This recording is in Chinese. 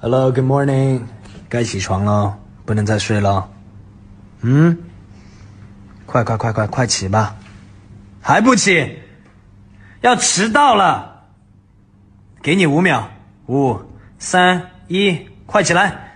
hello good morning. 该起床了不能再睡了。嗯？快快快快快起吧。还不起？要迟到了。给你五秒。五三一快起来。